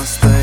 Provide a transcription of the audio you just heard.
namaste.